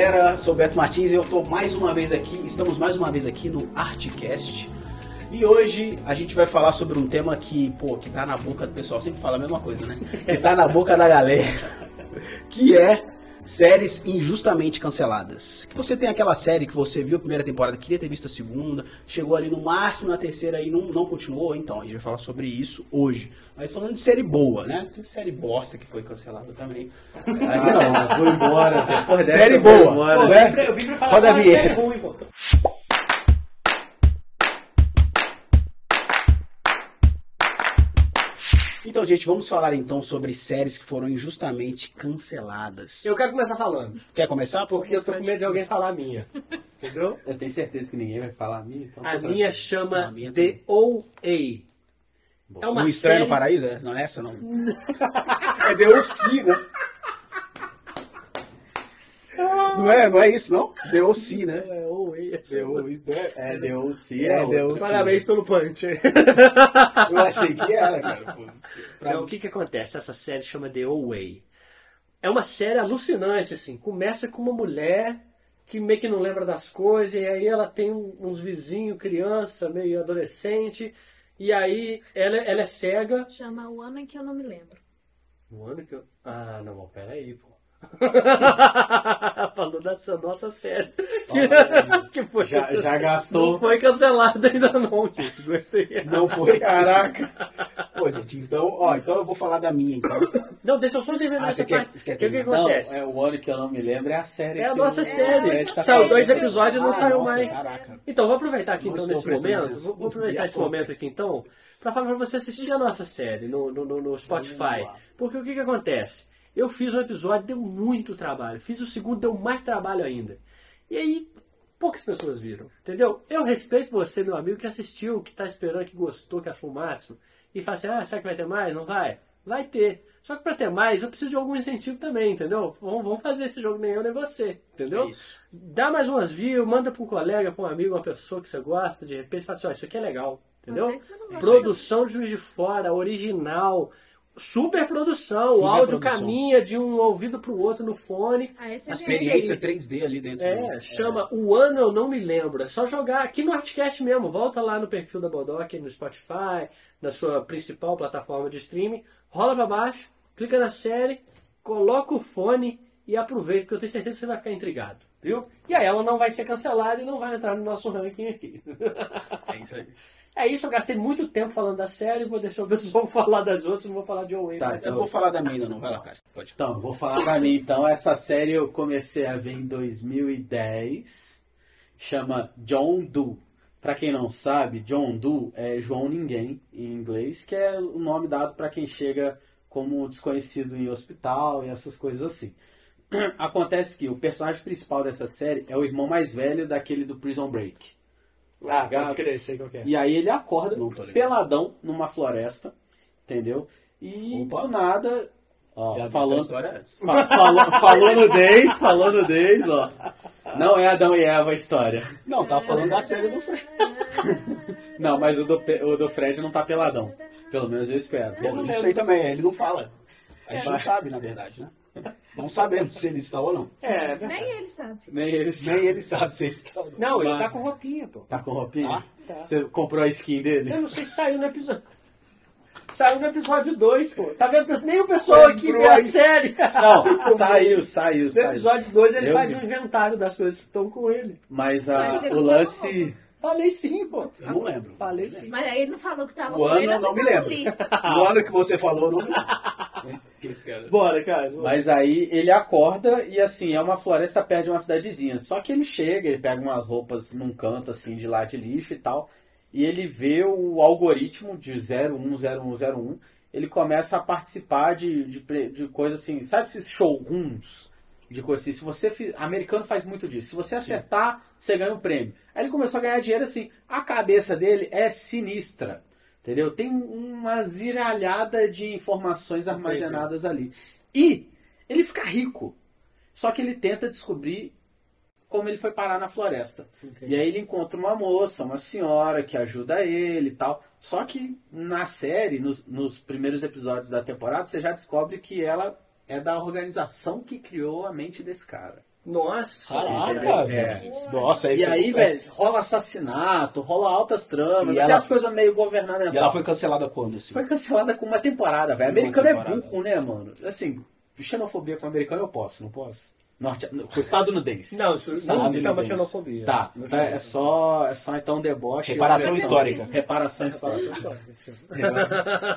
Galera, sou Beto Martins e eu tô mais uma vez aqui, estamos mais uma vez aqui no Artcast. E hoje a gente vai falar sobre um tema que, pô, que tá na boca do pessoal, sempre fala a mesma coisa, né? Que tá na boca da galera, que é séries injustamente canceladas. Que você tem aquela série que você viu a primeira temporada, queria ter visto a segunda, chegou ali no máximo na terceira e não, não continuou, então a gente vai falar sobre isso hoje. Mas falando de série boa, né? Tem série bosta que foi cancelada também. Ah, não, vou embora. Série boa, embora. né? Eu vim pra falar Roda a uma série ruim, pô. Então, gente, vamos falar então sobre séries que foram injustamente canceladas. Eu quero começar falando. Quer começar? Porque eu tô com medo de alguém falar a minha. Entendeu? Eu tenho certeza que ninguém vai falar a minha, então. A tô minha chama A minha The OA. É uma Um Estranho série... no Paraíso? É? Não é essa, não? é The O.C., né? Não é, não é isso, não? The O.C., né? É O- É, deu sim, É, sim. Parabéns pelo punch. Eu achei que era, cara. Pra- Então, o que que acontece? Essa série chama The Away. É uma série alucinante, assim. Começa com uma mulher que meio que não lembra das coisas, e aí ela tem uns vizinhos, criança, meio adolescente, e aí ela, ela é cega. Chama o ano em que eu não me lembro. Um ano que eu... Ah, não, peraí, pô. Falou dessa nossa série. Que, que foi Já, cancelada. já gastou. Não foi cancelada ainda não, gente. Não foi? Caraca. Pô, gente, então, ó, então eu vou falar da minha, então. Não, deixa eu só terminar Ah, essa quer- parte. quer O que, terminar? Não, acontece? é o ano que eu não me lembro, é a série. É a nossa o- série. Fred tá Saiu dois episódios e não Ah, saiu nossa, mais. Caraca. Então, vou aproveitar aqui Não então nesse momento. Vou, vou aproveitar esse momento aqui então para falar para você assistir a nossa série no, no, no- no Spotify. Porque o que, que acontece? Eu fiz um episódio, deu muito trabalho. Fiz o segundo, deu mais trabalho ainda. E aí, poucas pessoas viram. Entendeu? Eu respeito você, meu amigo, que assistiu, que tá esperando, que gostou, que achou o máximo. E fala assim: ah, será que vai ter mais? Não vai? Vai ter. Só que para ter mais, eu preciso de algum incentivo também, entendeu? Vamos, fazer esse jogo nem eu nem você, entendeu? É isso. Dá mais umas views, manda para um colega, para um amigo, uma pessoa que você gosta, de repente fala assim, ó, isso aqui é legal, entendeu? Vai Produção de Juiz de Fora, original, super produção, o Super áudio produção. caminha de um ouvido para o outro no fone. Ah, esse A é experiência aí. 3D ali dentro. É, do- chama O Ano Eu Não Me Lembro. É só jogar aqui no Artcast mesmo. Volta lá no perfil da Bodoc, no Spotify, na sua principal plataforma de streaming. Rola pra baixo, clica na série, coloca o fone e aproveita, porque eu tenho certeza que você vai ficar intrigado. Viu? E aí ela não vai ser cancelada e não vai entrar no nosso ranking aqui. É isso aí. É isso, eu gastei muito tempo falando da série, vou deixar o pessoal falar das outras, não vou falar de Owen. Tá, mas- Eu vou falar da minha ainda não. Vai lá, cara. Pode. Então, vou falar pra mim então. Essa série eu comecei a ver em 2010. Chama John Doe. Pra quem não sabe, John Doe é João Ninguém em inglês, que é o nome dado pra quem chega como desconhecido em hospital e essas coisas assim. Acontece que o personagem principal dessa série é o irmão mais velho daquele do Prison Break. Ah, pode crer, sei qual que é. E aí ele acorda peladão numa floresta, entendeu? E Opa. do nada, ó, Já falando, história antes. Fa- falou, falou nudez, falou nudez, ó. Não é Adão e Eva a história. Não, tava falando da série do Fred. Não, mas o do, o do Fred não tá peladão. Pelo menos eu espero. Eu não sei também, ele não fala. A gente não sabe, na verdade, né? Não sabemos se ele está ou não. É, Nem ele sabe. Nem ele sabe. Nem ele sabe se ele está ou não. não, ele tá com roupinha, pô. Tá com roupinha? Tá. Tá. Você comprou a skin dele? Eu não sei se saiu no episódio. Saiu no episódio 2, pô. Tá vendo? Nem o pessoal aqui vê a série. Não, saiu, saiu, No saiu. episódio 2 ele Eu faz vi. um inventário das coisas que estão com ele. Mas a, Mas ele o não lance... Falei sim, pô. Eu não lembro. Falei sim. Mas aí ele não falou que tava O com ano ele, eu não me lembro. O ano que você falou, não me lembro. Que esse cara. Bora, cara. Mas aí ele acorda e assim, é uma floresta perto de uma cidadezinha. Só que ele chega, ele pega umas roupas num canto assim de lá de lixo e tal. E ele vê o algoritmo de 010101. Ele começa a participar de, de, de coisas assim. Sabe esses showrooms? De coisa assim. Se você. Americano faz muito disso. Se você acertar, você ganha um prêmio. Aí ele começou a ganhar dinheiro assim. A cabeça dele é sinistra. Entendeu? Tem uma ziralhada de informações armazenadas ali. E ele fica rico. Só que ele tenta descobrir como ele foi parar na floresta. Entendi. E aí ele encontra uma moça, uma senhora que ajuda ele e tal. Só que na série, nos, nos primeiros episódios da temporada, você já descobre que ela é da organização que criou a mente desse cara. Nossa, Caraca, entendeu? velho. Nossa, aí E ficou- aí, velho, rola assassinato, rola altas tramas, E até ela- as coisas meio governamentais. E ela foi cancelada quando, assim? Foi cancelada com uma temporada, velho. Americano é temporada. burro, né, mano? Assim, xenofobia com americano eu posso, não posso? Norte, com estadunidense. Não, isso não Sabe, chama Deus. xenofobia. Tá, é, é só, é só então deboche. Reparação histórica. Reparação histórica.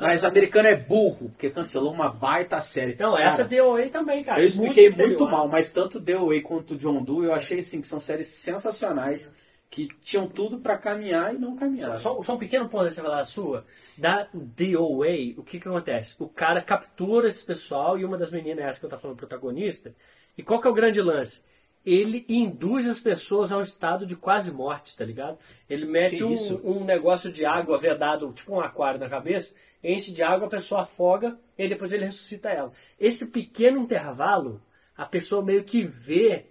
Mas americano é burro, porque cancelou uma baita série. Não, Cara, essa deu aí também, cara. Eu expliquei muito, misteriosa. mal, mas tanto The Away quanto John Doe eu achei assim que são séries sensacionais que tinham tudo pra caminhar e não caminharam. Só, só um pequeno ponto antes de você falar a sua. Da DOA, o que que acontece? O cara captura esse pessoal e uma das meninas, essa que eu tô falando, protagonista. E qual que é o grande lance? Ele induz as pessoas a um estado de quase morte, tá ligado? Ele mete um, um negócio de água vedado, tipo um aquário na cabeça, enche de água, a pessoa afoga e depois ele ressuscita ela. Esse pequeno intervalo, a pessoa meio que vê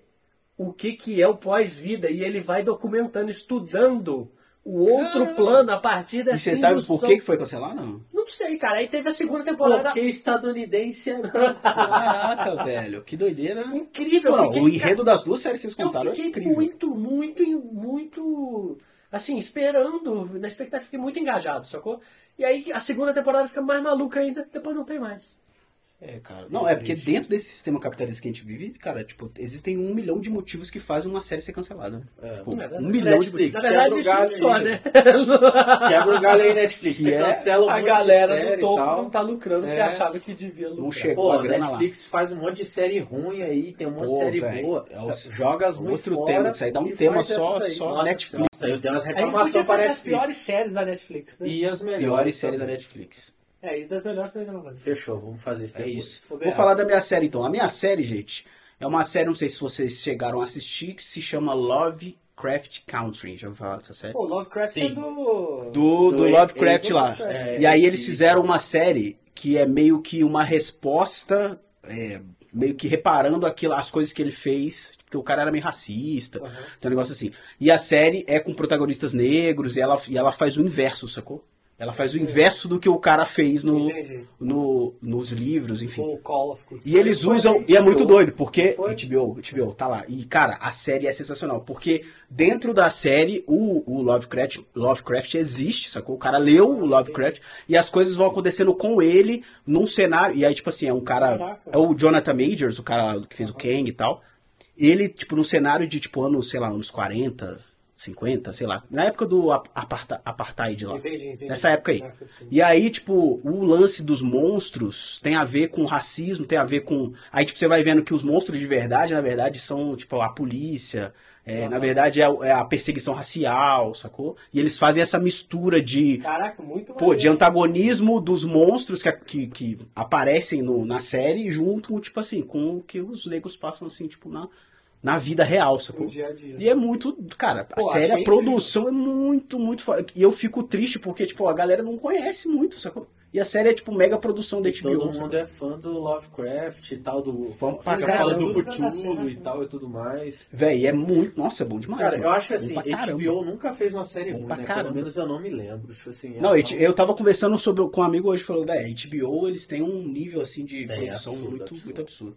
o que, que é o pós-vida e ele vai documentando, estudando o outro plano a partir E dessa você sabe por que que foi cancelada? Não. Não sei, cara. Aí teve a segunda temporada Porque estadunidense é Caraca, velho, que doideira. né? incrível. Não, o enredo das duas séries que vocês eu contaram é fiquei incrível. muito, muito, muito, assim, esperando, na expectativa, fiquei muito engajado, sacou? E aí a segunda temporada fica mais maluca ainda, depois não tem mais. É, cara. Não, é porque dentro desse sistema capitalista que a gente vive, cara, tipo, existem um milhão de motivos que fazem uma série ser cancelada. Tipo, É verdade. um milhão de Netflix. Na motivos. verdade, Quebra o existe um galho só, aí, né? Quebra o galho aí, Netflix. Você é cancela um A de galera do topo não tá lucrando porque É. achava que devia lucrar. Não chegou Pô, a grana lá. Netflix faz um monte de série ruim aí, tem um monte Pô, de série velho, boa. é Joga as outro fora tema disso aí, dá um tema só- aí. só Nossa Netflix. Senhora, eu tenho umas reclamações pra fazer as Netflix. piores séries da Netflix, né? E as melhores. Piores séries da. Netflix. É, e das melhores também não fazer. Fechou, vamos fazer isso É depois. isso. Vou falar da minha série então. A minha série, gente, é uma série, não sei se vocês chegaram a assistir, que se chama Lovecraft Country. Já ouviu falar dessa série? Pô, Lovecraft Sim. é do... do, do Do Lovecraft lá. É, e aí eles fizeram uma série que é meio que uma resposta, é, meio que reparando aquilo, as coisas que ele fez, porque o cara era meio racista, tem um negócio assim. E a série é com protagonistas negros e ela, e ela faz o inverso, sacou? Ela faz o inverso do que o cara fez no, no, nos livros, enfim. Com o Call of Cthulhu. E eles usam, e é muito doido, porque? HBO, HBO, tá lá. E, cara, a série é sensacional, porque dentro da série, o, o Lovecraft, Lovecraft existe, sacou? O cara leu o Lovecraft, e as coisas vão acontecendo com ele num cenário, e aí, tipo assim, é um cara, é o Jonathan Majors, o cara que fez o Kang e tal, ele, tipo, num cenário de, tipo, anos, sei lá, anos 40, 50, sei lá, na época do ap- aparta- apartheid lá. Entendi, entendi. Nessa época aí. Ah. E aí, tipo, o lance dos monstros tem a ver com racismo, tem a ver com. Aí, tipo, você vai vendo que os monstros de verdade, na verdade, são, tipo, a polícia. é, Na verdade, é, a- é a perseguição racial, sacou? E eles fazem essa mistura de. Caraca, muito Pô, de antagonismo dos monstros que, que, que aparecem no- na série, junto, tipo assim, com o que os negros passam, assim, tipo, na, na vida real, sacou? No dia a dia. E é muito, cara, a Pô, série, achei a produção é muito, muito foda. E eu fico triste porque, tipo, a galera não conhece muito, sacou? E a série é, tipo, mega produção da HBO. Todo mundo é fã do Lovecraft e tal, do. Fã pra caramba. do Cthulhu e tal e tudo mais. Véi, é muito, nossa, é bom demais, Cara, mano. eu acho que assim. HBO nunca fez uma série Bom ruim, pra né? caramba. Pelo menos eu não me lembro. Tipo assim, Não, é eu, eu tava conversando sobre, com um amigo hoje, falou, velho, HBO, eles têm um nível, assim, de Bem produção absurdo, muito, absurdo. muito absurdo.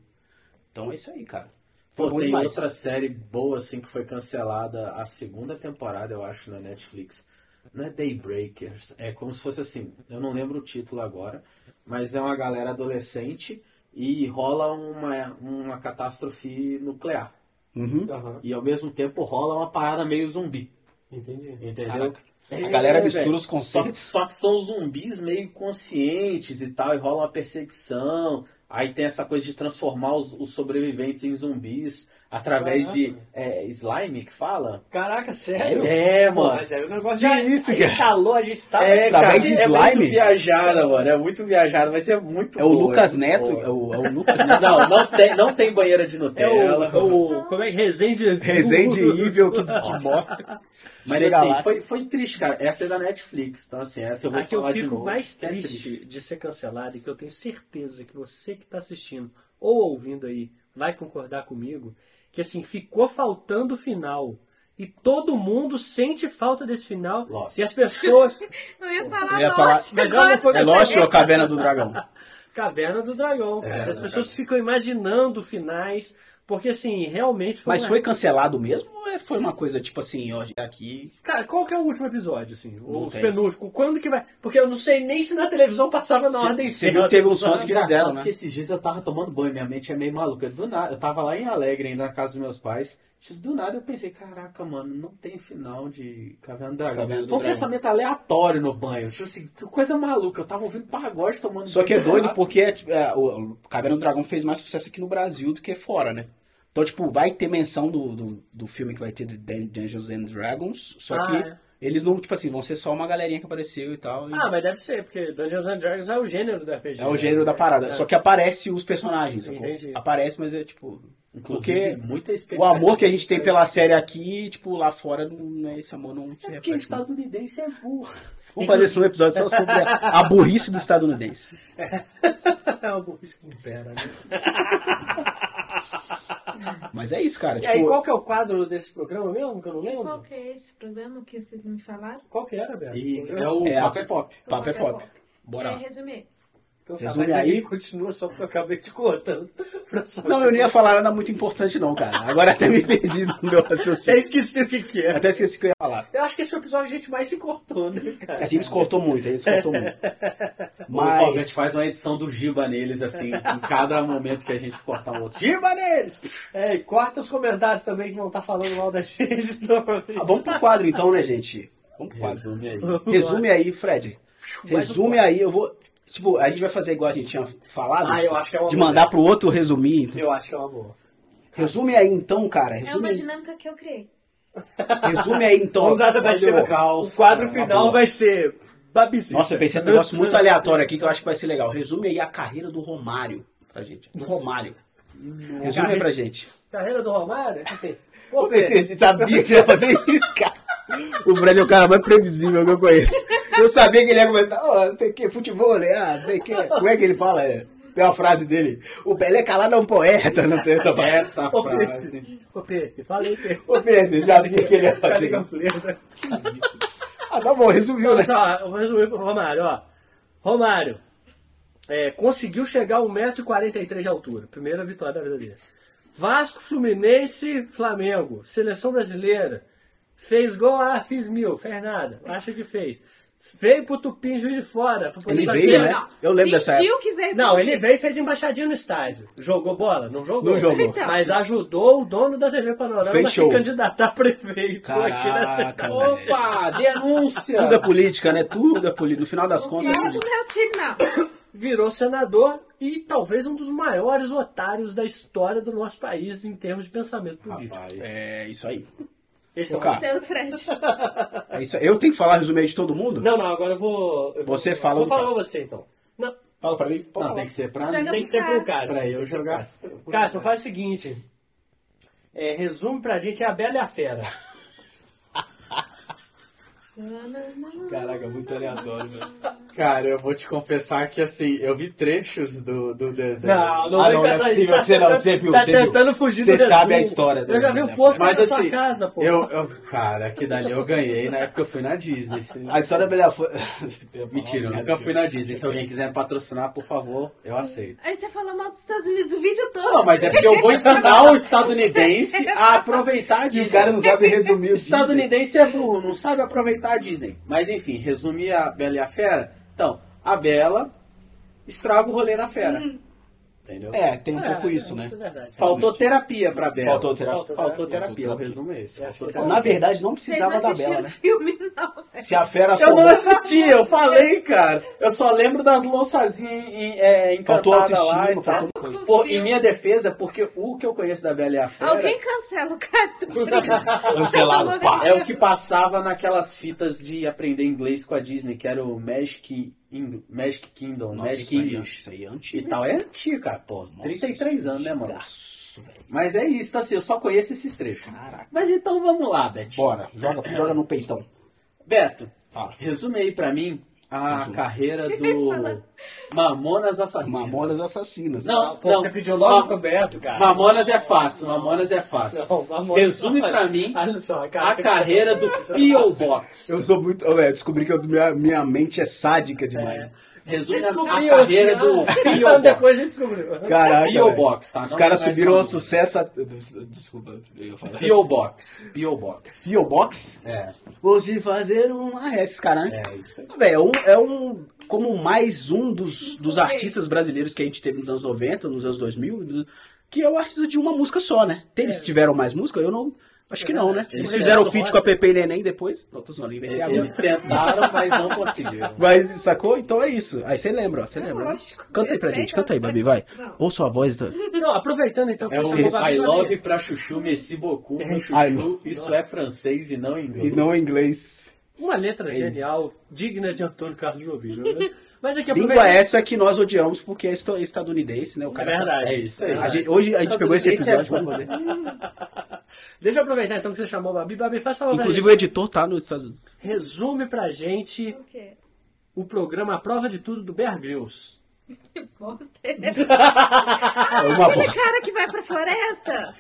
Então é isso aí, cara. Foi Pô, tem demais. outra série boa, assim, que foi cancelada a segunda temporada, eu acho, na Netflix. Não é Daybreakers, é como se fosse assim, eu não lembro o título agora, mas é uma galera adolescente e rola uma, uma catástrofe nuclear. Uhum. Aham, E ao mesmo tempo rola uma parada meio zumbi. entendi. Entendeu? Caraca. É, A galera mistura velho. os conceitos. Só, só que são zumbis meio conscientes e tal, e rola uma perseguição. Aí tem essa coisa de transformar os, os sobreviventes em zumbis através de é, slime que fala? Caraca, sério? É, Pô, mano. mas aí o negócio Que já isso, cara? a gente tá... É, Através cara, de é slime? muito viajada, mano. É muito viajada, mas é muito É o boa, Lucas muito Neto, é o, é o Lucas Neto. Não, não tem, não tem banheira de É Nutella. o, o... Como é que... Resende... Resende Evil que, que mostra. Mas Chega assim, lá. foi, foi triste, cara. Essa é da Netflix. Então, assim, essa eu vou A que eu falar de fico novo. mais É triste de ser cancelado e que eu tenho certeza que você que está assistindo ou ouvindo aí vai concordar comigo, que assim, ficou faltando o final. E todo mundo sente falta desse final. Lost. E as pessoas. Eu ia falar Eu ia falar- Lost Mas agora. foi É Lost ou a Caverna do Dragão? Caverna do Dragão. É. As é pessoas ficam imaginando finais, porque assim, realmente foi Mas uma- foi cancelado mesmo ou é- foi uma coisa tipo assim, ó, aqui. Cara, qual que é o último episódio, assim? Não Os penúltimos. Quando que vai? Porque eu não sei nem se na televisão passava na Cê- ordem cê viu que teve uns fãs que fizeram, né? que esses dias eu tava tomando banho, minha mente é meio maluca. Do nada, eu tava lá em Alegre, ainda na casa dos meus pais. Do nada eu pensei, caraca, mano, não tem final de Caverna do Dragão. Foi um pensamento aleatório no banho. Tipo assim, que coisa maluca. Eu tava ouvindo pagode tomando Só que é doido Nossa. porque tipo, é, o Caverna do Dragão fez mais sucesso aqui no Brasil do que fora, né? Então, tipo, vai ter menção do, do, do filme que vai ter de Dungeons and Dragons, só Ah, que é. eles não, tipo assim, vão ser só uma galerinha que apareceu e tal. e- Ah, mas deve ser, porque Dungeons and Dragons é o gênero do RPG. É o gênero da parada. É. Só que aparece os personagens, sacou? Entendi. Aparece, mas é tipo. Inclusive, Porque muita o amor que a gente tem pela série aqui, tipo, lá fora, não, né, esse amor não se Porque reflete. não. estadunidense é burro. Vamos fazer esse um episódio só sobre a, a burrice do estadunidense. É o burrice que impera, né? Mas é isso, cara. E Tipo, aí, qual que é o quadro desse programa mesmo, que eu não E qual lembro? que é esse programa que vocês me falaram? Qual que era, Beto? E é o É, Papo é Pop. papo é pop. Bora É, resumir. Então, tá, Resume mas aí. ele Continua só porque eu acabei te cortando. Não, eu não ia falar nada muito importante, não, cara. Agora até me perdi no meu Até raciocínio. esqueci o que que é. Até esqueci o que eu ia falar. Eu acho que esse é episódio a gente mais se cortou, né, cara? A gente se cortou muito, a gente se cortou muito. Mas... A gente faz uma edição do Giba neles, assim, em cada momento que a gente cortar um outro. Giba neles! É, e corta os comentários também que vão estar falando mal da gente. Ah, vamos pro quadro então, né, gente? Vamos pro quadro. Resume aí. Resume aí, Fred. Resume aí, eu vou. Tipo, a gente vai fazer igual a gente tinha falado. Ah, tipo, eu acho que é uma De boa mandar pro outro resumir. então. Eu acho que é uma boa. Resume aí então, cara. É Resume uma aí, dinâmica que eu criei. resume aí então. Vai ser, caos. o quadro final vai ser babicita. Nossa, eu pensei num negócio muito aleatório aqui que eu acho que vai ser legal. Resume aí a carreira do Romário pra gente. Do Romário. Resume aí pra gente. Carreira do Romário? Pô, sabia que você ia fazer isso, cara. O Fred é o cara mais previsível que eu conheço. Eu sabia que ele ia comentar, ó, tem que futebol, né? Ah, tem que. Como é que ele fala? É, tem uma frase dele. O Pelé calado é um poeta, não tem essa frase. Essa frase. Ô, Pedro, falei, Pedro. Ô Pedro, já vi que ele ia fazer isso. letra? Ah, tá bom, resumiu, né? Olha só, eu vou resumir pro Romário, ó. Romário é, conseguiu chegar a 1,43m de altura. Primeira vitória da vida dele. Vasco, Fluminense, Flamengo. Seleção brasileira. Fez gol, ah, fiz mil. Fez nada. Acha que fez. Veio pro Tupim, juiz de fora. poder Ele veio, né? Não. Eu lembro dessa Fingiu que veio Não, pro ele veio e fez embaixadinha no estádio. Jogou bola? Não jogou. Não jogou. Então. Mas ajudou o dono da TV Panorama Fez a show. se candidatar a prefeito aqui na Caraca, cidade. Opa, denúncia! Tudo é política, né? Tudo é política. No final das contas. é Não é do meu time, não. virou senador e talvez um dos maiores otários da história do nosso país em termos de pensamento político. Rapaz. É isso aí. Esse é o- cara. Fred. É isso. Eu tenho que falar resumir aí de todo mundo? Não, não, agora eu vou. eu vou- Você fala Vou falar pra você então. Não, Fala pra mim. Pode Não, tem que ser pra Joga mim. tem que ser pro cara. Pra eu jogar. Cássio, faz o seguinte. É, resume pra gente a Bela e a Fera. Caraca, muito aleatório, velho. Cara, eu vou te confessar que assim, eu vi trechos do, do desenho. Ah, não, não é possível que você não- você viu, Tá você viu. tentando fugir Você do sabe a história Eu já vi e o a posto Mas assim, sua casa, pô. eu, eu, cara, aqui dali eu ganhei na época eu fui na Disney. Se- A história da Bela foi. Mentira, eu nunca fui na Disney. Se alguém quiser me patrocinar, por favor, eu aceito. Aí você falou mal dos Estados Unidos o vídeo todo. Não, mas é porque eu vou ensinar o estadunidense a aproveitar a E Disney. o cara não sabe resumir o Disney. Estadunidense é burro, não sabe aproveitar Disney. Mas enfim, resumir a Bela e a Fera. Então, a Bela estraga o rolê da Fera. Entendeu? É, tem um É, pouco isso, é, né? isso é verdade. Faltou terapia pra Bela. Faltou terapia. Faltou, Faltou terapia. terapia. O resumo é esse. Que esse Na verdade, não precisava não da Bela, né? filme, não. Se a fera Eu não soubesse- assisti, eu falei, cara. Eu só lembro das louçazinhas em- é, Faltou autoestima, e tal. faltou coisa. Pô, em minha defesa, porque o que eu conheço da Bela e a Fera Alguém cancela o Castro. Cancelado, pá. é o que passava naquelas fitas de aprender inglês com a Disney, que era o Magic, Ing- Magic Kingdom, Nossa, Magic English. isso aí é E antigo. tal, é antigo, cara, pô. Nossa, 33 isso é anos, né, mano? velho. Mas é isso, tá assim, eu só conheço esses trechos. Caraca. Mas então vamos lá, Beto. Bora, joga, joga no peitão. Beto, Fala. resume aí pra mim a Resume. carreira do Mamonas Assassinas. Mamonas assassinas. Não, Pô, você pediu logo Ma- Beto, cara. Mamonas é fácil, Mamonas é fácil. Não, Mamonas- Resume pra mim a carreira do P.O. Box. Eu sou muito. Velho, descobri que eu- minha, minha mente é sádica demais. É. Resume a, carreira assim, do ah, P.O. Depois descobriu. Caraca. Velho. Box, tá? Os caras é subiram ao famoso. sucesso. a- Desculpa, eu ia falar. P.O. Box. P.O. Box. P.O. Box? É, Vou te fazer um. Ah, é esses caras, né? é isso aí. Velho, é um, é um. Como mais um dos, dos artistas brasileiros que a gente teve nos anos 90, nos anos 2000, do- que é o artista de uma música só, né? Eles tiveram mais música? Eu não. Acho que não, né? Eles Eles fizeram o feat com a Pepe e Neném depois. Não, tô zoando, inventei agora. Eles tentaram, mas não conseguiram. Mas sacou? Então é isso. Aí você lembra, ó. Você É lembra. né? lógico. Canta aí pra gente, canta aí, Babi, vai. Não. Ouça a voz do. Não, aproveitando então que É o Babi, I Babi. love pra chuchu, merci beaucoup. I chuchu, isso é francês e não E inglês. não em inglês. Uma letra É genial, digna de Antônio Carlos Jobim. né? Mas aqui Língua essa que nós odiamos porque é esta- estadunidense, né? O É cara tá- verdade. É isso aí. A gente- hoje a gente pegou esse episódio pra poder. Deixa eu aproveitar então que você chamou Babi. Babi, faz favor pra Inclusive o gente. editor tá nos Estados Unidos. Resume pra gente O quê? o programa A Prova de Tudo do Bear Grylls. Que bosta. É uma Aquele bosta. cara que vai pra floresta.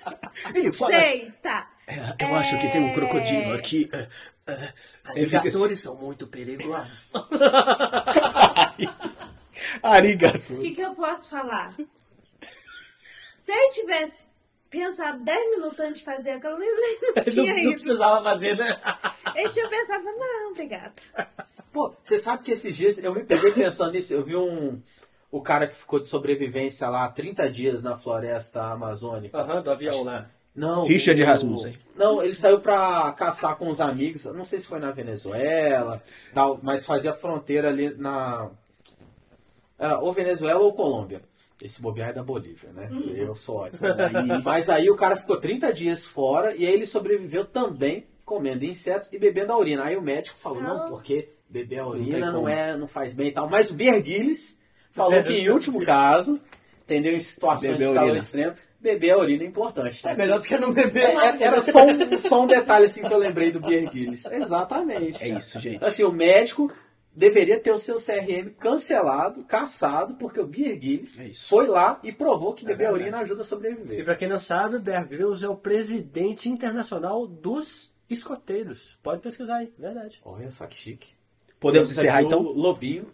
Ele fala. Sei, tá. "É, eu acho que tem um crocodilo aqui. é, é." Ele fica assim, são muito perigosos. Arigato. O que, que eu posso falar? Se eu tivesse pensado 10 minutos antes de fazer aquilo, nem, nem não não, tinha não isso. precisava fazer, né? Eu tinha pensado, não, obrigado. Pô, você sabe que esses dias eu me peguei pensando nisso. Eu vi um. O cara que ficou de sobrevivência lá 30 dias na floresta amazônica. Aham, do avião lá. Não. Richard o- Rasmussen. Não, ele saiu pra caçar com os amigos. Não sei se foi na Venezuela, tal, mas fazia fronteira ali na. ah, ou Venezuela ou Colômbia. Esse bobear é da Bolívia, né? Eu sou ótimo. Aí- mas aí o cara ficou 30 dias fora e aí ele sobreviveu também comendo insetos e bebendo a urina. Aí o médico falou, não, porque beber a urina não, como. é, não faz bem e tal. Mas o Berguilis falou que em último caso, entendeu? Em situações Beber de calor urina. extremo, beber a urina é importante. tá? É melhor do que não beber. É, é- Era só um, só um detalhe assim que eu lembrei do Beer Grylls. Exatamente. É isso, gente. Assim, o médico deveria ter o seu CRM cancelado, caçado, porque o Beer Grylls É foi lá e provou que beber a verdade. urina ajuda a E sobreviver. pra quem não sabe, o Bear Grylls é o presidente internacional dos escoteiros. Pode pesquisar aí, verdade. Olha só que chique. Podemos Temos encerrar então? Lobinho.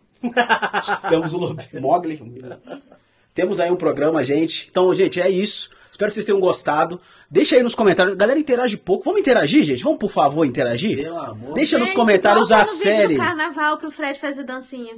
Temos o Lob- Mogli. Temos aí um programa, gente. Então, gente, é isso. Espero que vocês tenham gostado. Deixa aí nos comentários. Galera, interage pouco. Vamos interagir, gente? Vamos, por favor, interagir? Pelo amor Deixa nos Gente, comentários volta a no vídeo série. do carnaval pro Fred fazer dancinha.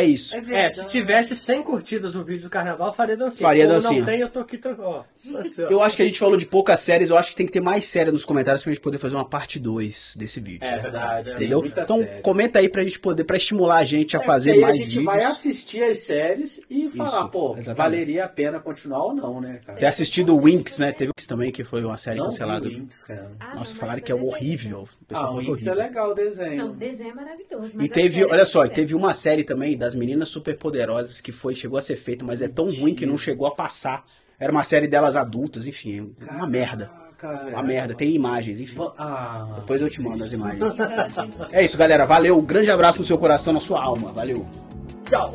É isso. É, se tivesse 100 curtidas o vídeo do carnaval, faria dancinha. Faria Como dancinha. não tem, eu tô aqui... Ó, assim, ó. Eu acho que a gente falou de poucas séries, eu acho que tem que ter mais série nos comentários pra gente poder fazer uma parte 2 desse vídeo. É verdade. tem Entendeu? muita Então série. comenta aí pra gente poder, pra estimular a gente a É, fazer mais a gente vídeos. vai assistir as séries e falar, Isso, pô, exatamente. valeria a pena continuar ou não, né, cara? Ter assistido o Winx, né? Teve o Winx também, que foi uma série Não cancelada. Winx, cara. Ah, Nossa, não, falaram que é horrível. O pessoal Ah, falou é Winx é horrível. legal o desenho. Não, o desenho é maravilhoso. E teve, olha é só, teve uma série também das meninas superpoderosas que foi, chegou a ser feita, mas é tão ruim que não chegou a passar. Era uma série delas adultas, enfim, uma merda. Uma merda, tem imagens, enfim. Ah, Depois eu te mando as imagens. Verdade. É isso, galera. Valeu. Um grande abraço no seu coração, na sua alma. Valeu. Tchau.